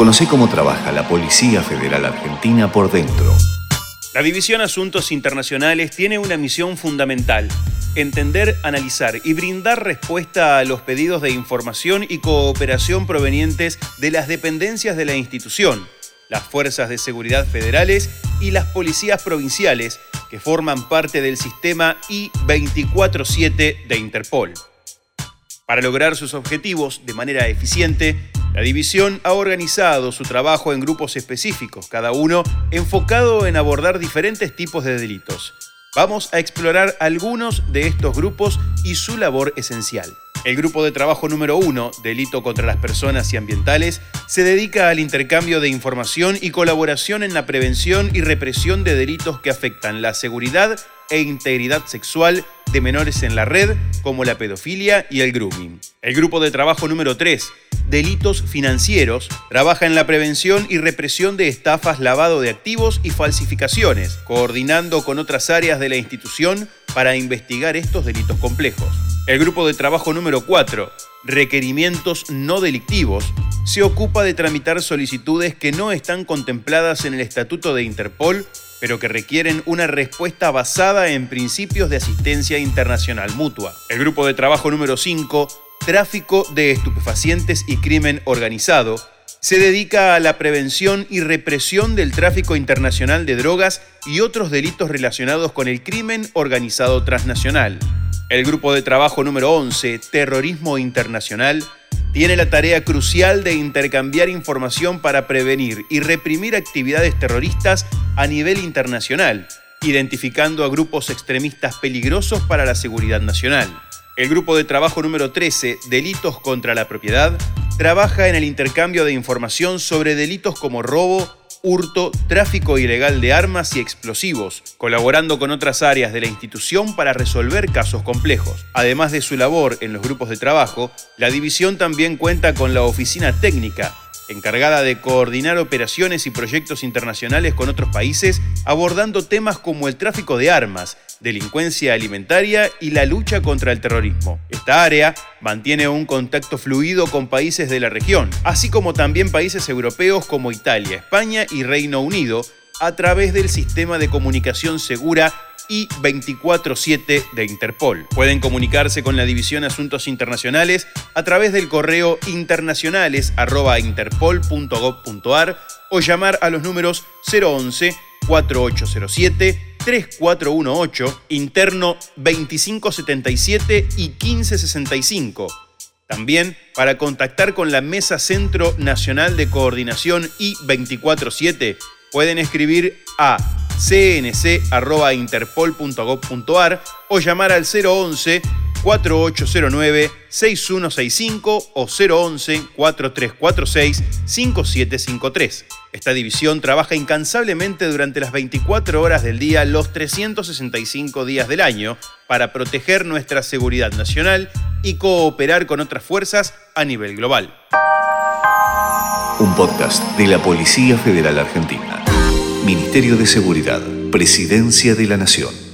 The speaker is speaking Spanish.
Conoce cómo trabaja la Policía Federal Argentina por dentro. La División Asuntos Internacionales tiene una misión fundamental, entender, analizar y brindar respuesta a los pedidos de información y cooperación provenientes de las dependencias de la institución, las fuerzas de seguridad federales y las policías provinciales que forman parte del sistema I-24-7 de Interpol. Para lograr sus objetivos de manera eficiente, la división ha organizado su trabajo en grupos específicos, cada uno enfocado en abordar diferentes tipos de delitos. Vamos a explorar algunos de estos grupos y su labor esencial. El grupo de trabajo número uno, Delito contra las Personas y Ambientales, se dedica al intercambio de información y colaboración en la prevención y represión de delitos que afectan la seguridad e integridad sexual de menores en la red, como la pedofilia y el grooming. El grupo de trabajo número 3, Delitos Financieros, trabaja en la prevención y represión de estafas, lavado de activos y falsificaciones, coordinando con otras áreas de la institución para investigar estos delitos complejos. El grupo de trabajo número 4, Requerimientos no delictivos, se ocupa de tramitar solicitudes que no están contempladas en el Estatuto de Interpol pero que requieren una respuesta basada en principios de asistencia internacional mutua. El grupo de trabajo número 5, Tráfico de estupefacientes y crimen organizado, se dedica a la prevención y represión del tráfico internacional de drogas y otros delitos relacionados con el crimen organizado transnacional. El grupo de trabajo número 11, Terrorismo Internacional, tiene la tarea crucial de intercambiar información para prevenir y reprimir actividades terroristas a nivel internacional, identificando a grupos extremistas peligrosos para la seguridad nacional. El grupo de trabajo número 13, Delitos contra la Propiedad, trabaja en el intercambio de información sobre delitos como robo, hurto, tráfico ilegal de armas y explosivos, colaborando con otras áreas de la institución para resolver casos complejos. Además de su labor en los grupos de trabajo, la división también cuenta con la oficina técnica, encargada de coordinar operaciones y proyectos internacionales con otros países, abordando temas como el tráfico de armas, delincuencia alimentaria y la lucha contra el terrorismo. Esta área mantiene un contacto fluido con países de la región, así como también países europeos como Italia, España y Reino Unido, a través del sistema de comunicación segura y 24-7 de Interpol. Pueden comunicarse con la División Asuntos Internacionales a través del correo internacionales.interpol.gov.ar o llamar a los números 011 4807 3418, interno 2577 y 1565. También para contactar con la Mesa Centro Nacional de Coordinación I247 pueden escribir a cnc.interpol.gov.ar o llamar al 011 4809-6165 o 011-4346-5753. Esta división trabaja incansablemente durante las 24 horas del día, los 365 días del año, para proteger nuestra seguridad nacional y cooperar con otras fuerzas a nivel global. Un podcast de la Policía Federal Argentina. Ministerio de Seguridad, Presidencia de la Nación.